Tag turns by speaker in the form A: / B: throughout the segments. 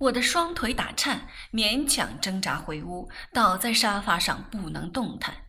A: 我的双腿打颤，勉强挣扎回屋，倒在沙发上不能动弹，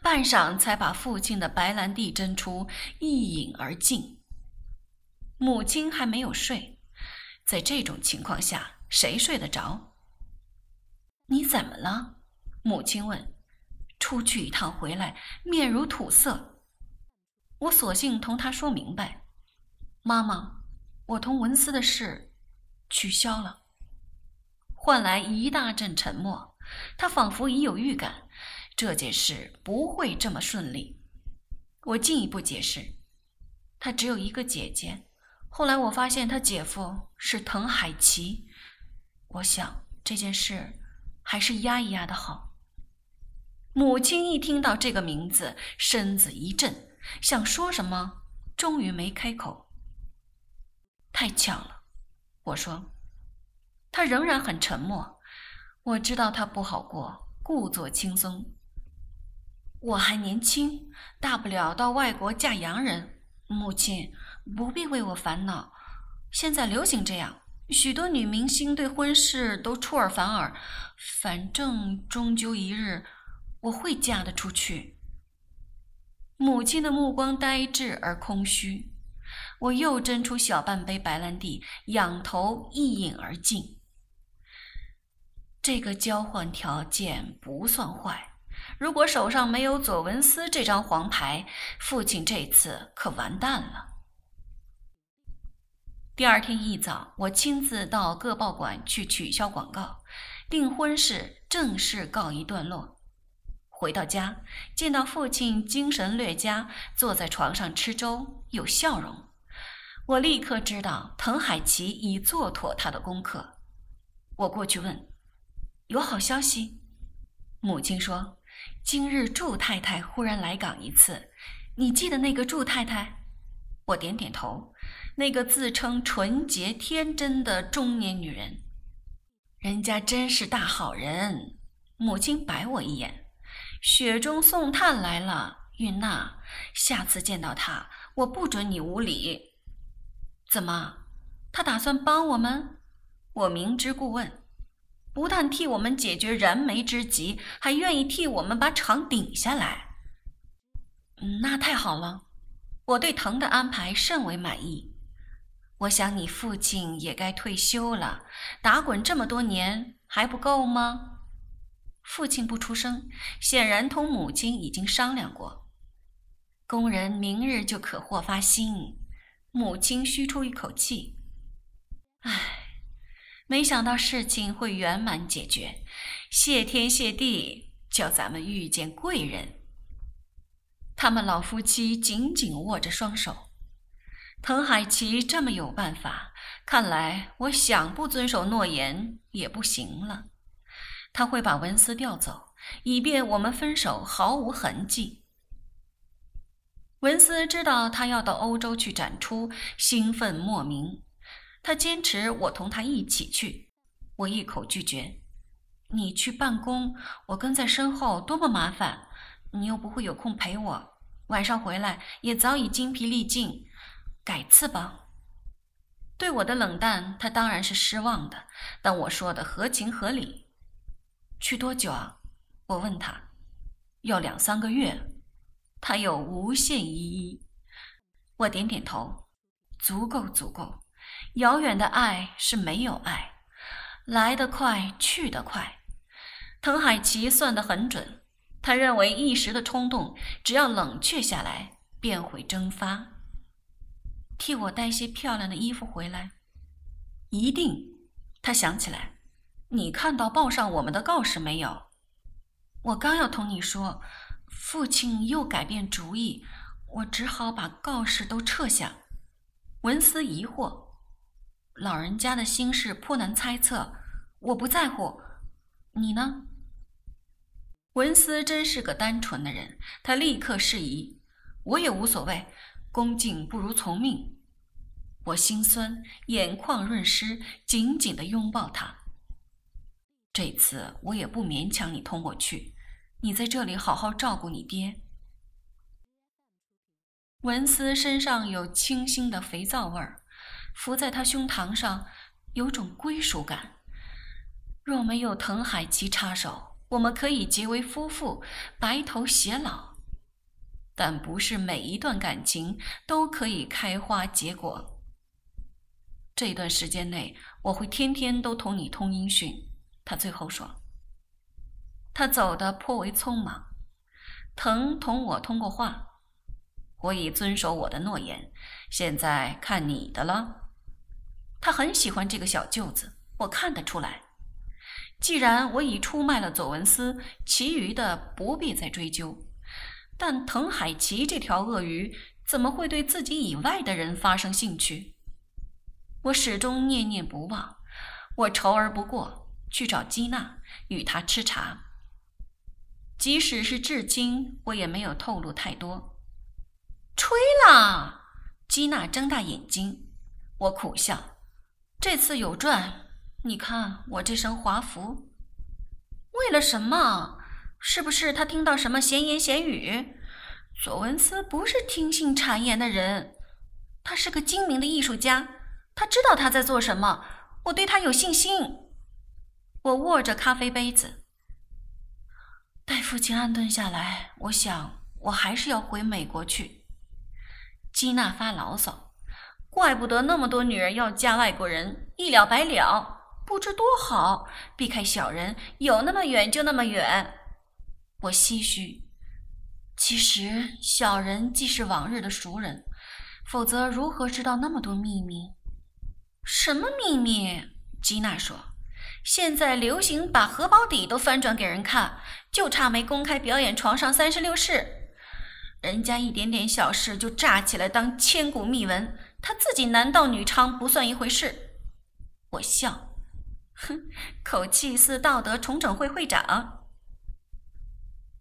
A: 半晌才把父亲的白兰地斟出，一饮而尽。母亲还没有睡，在这种情况下，谁睡得着？你怎么了？母亲问。出去一趟回来，面如土色。我索性同他说明白：“妈妈，我同文思的事取消了。”换来一大阵沉默。他仿佛已有预感，这件事不会这么顺利。我进一步解释：他只有一个姐姐，后来我发现他姐夫是滕海琪。我想这件事还是压一压的好。母亲一听到这个名字，身子一震，想说什么，终于没开口。太巧了，我说。他仍然很沉默。我知道他不好过，故作轻松。我还年轻，大不了到外国嫁洋人。母亲不必为我烦恼。现在流行这样，许多女明星对婚事都出尔反尔。反正终究一日，我会嫁得出去。母亲的目光呆滞而空虚。我又斟出小半杯白兰地，仰头一饮而尽。这个交换条件不算坏。如果手上没有左文思这张黄牌，父亲这次可完蛋了。第二天一早，我亲自到各报馆去取消广告，订婚事正式告一段落。回到家，见到父亲精神略佳，坐在床上吃粥，有笑容，我立刻知道滕海奇已做妥他的功课。我过去问。有好消息，母亲说：“今日祝太太忽然来港一次，你记得那个祝太太？”我点点头。那个自称纯洁天真的中年女人，人家真是大好人。母亲白我一眼：“雪中送炭来了，韵娜，下次见到他，我不准你无礼。”怎么？他打算帮我们？我明知故问。不但替我们解决燃眉之急，还愿意替我们把厂顶下来。那太好了，我对腾的安排甚为满意。我想你父亲也该退休了，打滚这么多年还不够吗？父亲不出声，显然同母亲已经商量过。工人明日就可获发薪。母亲吁出一口气，唉。没想到事情会圆满解决，谢天谢地，叫咱们遇见贵人。他们老夫妻紧紧握着双手。滕海奇这么有办法，看来我想不遵守诺言也不行了。他会把文思调走，以便我们分手毫无痕迹。文思知道他要到欧洲去展出，兴奋莫名。他坚持我同他一起去，我一口拒绝。你去办公，我跟在身后多么麻烦！你又不会有空陪我，晚上回来也早已精疲力尽。改次吧。对我的冷淡，他当然是失望的，但我说的合情合理。去多久啊？我问他。要两三个月。他有无限依依。我点点头，足够，足够。遥远的爱是没有爱，来得快，去得快。滕海奇算得很准，他认为一时的冲动，只要冷却下来，便会蒸发。替我带些漂亮的衣服回来，一定。他想起来，你看到报上我们的告示没有？我刚要同你说，父亲又改变主意，我只好把告示都撤下。文思疑惑。老人家的心事颇难猜测，我不在乎。你呢？文思真是个单纯的人，他立刻示意，我也无所谓，恭敬不如从命。我心酸，眼眶润湿，紧紧的拥抱他。这次我也不勉强你同我去，你在这里好好照顾你爹。文思身上有清新的肥皂味儿。伏在他胸膛上，有种归属感，若没有藤海奇插手，我们可以结为夫妇，白头偕老。但不是每一段感情都可以开花结果。这段时间内，我会天天都同你通音讯。他最后说。他走得颇为匆忙。藤同我通过话，我已遵守我的诺言，现在看你的了。他很喜欢这个小舅子，我看得出来。既然我已出卖了佐文斯，其余的不必再追究。但滕海奇这条鳄鱼怎么会对自己以外的人发生兴趣？我始终念念不忘。我愁而不过，去找基娜，与她吃茶。即使是至今，我也没有透露太多。吹啦！基娜睁大眼睛。我苦笑。这次有赚。你看我这身华服，为了什么？是不是他听到什么闲言闲语？佐文斯不是听信谗言的人，他是个精明的艺术家，他知道他在做什么。我对他有信心。我握着咖啡杯子，待父亲安顿下来，我想我还是要回美国去。基娜发牢骚，怪不得那么多女人要嫁外国人，一了百了。不知多好，避开小人，有那么远就那么远。我唏嘘。其实小人既是往日的熟人，否则如何知道那么多秘密？什么秘密？吉娜说：“现在流行把荷包底都翻转给人看，就差没公开表演床上三十六式。人家一点点小事就炸起来当千古秘闻，他自己男盗女娼不算一回事。”我笑。哼，口气似道德重整会会长。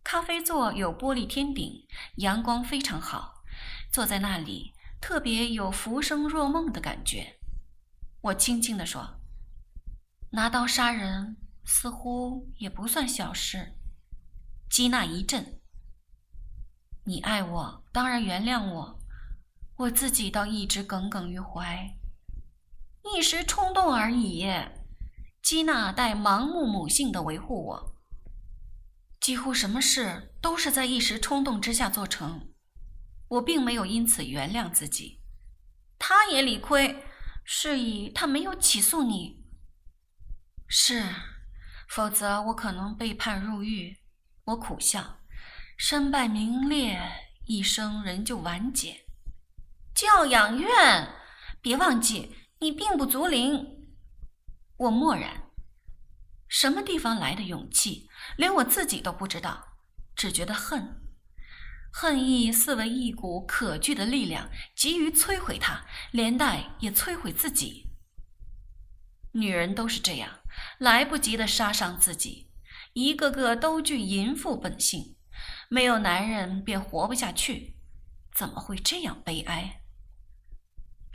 A: 咖啡座有玻璃天顶，阳光非常好，坐在那里特别有浮生若梦的感觉。我轻轻地说：“拿刀杀人似乎也不算小事。”基娜一震：“你爱我，当然原谅我，我自己倒一直耿耿于怀，一时冲动而已。”基娜带盲目母性的维护我，几乎什么事都是在一时冲动之下做成。我并没有因此原谅自己，他也理亏，是以他没有起诉你。是，否则我可能被判入狱。我苦笑，身败名裂，一生仍旧完结。教养院，别忘记你并不足龄。我默然，什么地方来的勇气，连我自己都不知道，只觉得恨，恨意似为一股可惧的力量，急于摧毁他，连带也摧毁自己。女人都是这样，来不及的杀伤自己，一个个都具淫妇本性，没有男人便活不下去，怎么会这样悲哀？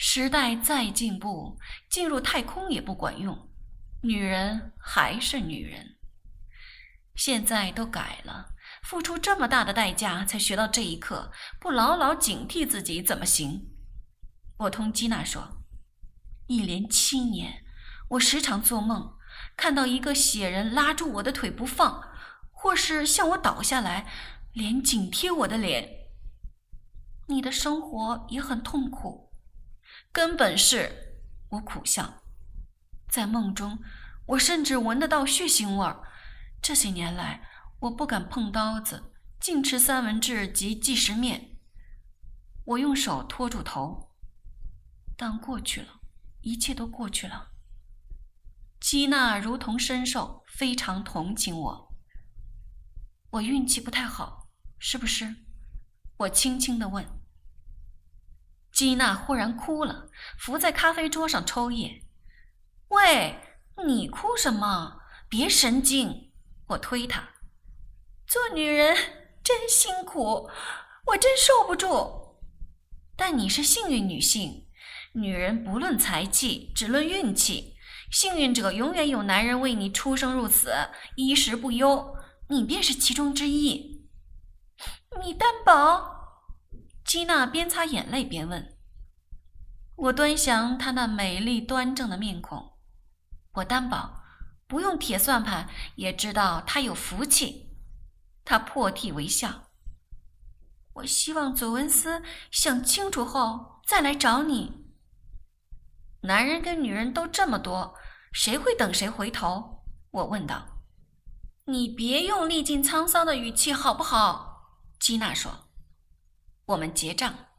A: 时代再进步，进入太空也不管用。女人还是女人，现在都改了，付出这么大的代价才学到这一课，不牢牢警惕自己怎么行？我同基娜说，一连七年，我时常做梦，看到一个血人拉住我的腿不放，或是向我倒下来，脸紧贴我的脸。你的生活也很痛苦，根本是，我苦笑。在梦中，我甚至闻得到血腥味儿。这些年来，我不敢碰刀子，净吃三文治及即食面。我用手托住头，但过去了，一切都过去了。基娜如同身受，非常同情我。我运气不太好，是不是？我轻轻地问。基娜忽然哭了，伏在咖啡桌上抽噎。喂，你哭什么？别神经！我推她。做女人真辛苦，我真受不住。但你是幸运女性，女人不论才气，只论运气。幸运者永远有男人为你出生入死，衣食不忧。你便是其中之一。你担保？基娜边擦眼泪边问。我端详她那美丽端正的面孔。我担保，不用铁算盘也知道他有福气。他破涕为笑。我希望佐文斯想清楚后再来找你。男人跟女人都这么多，谁会等谁回头？我问道。你别用历尽沧桑的语气好不好？基娜说。我们结账。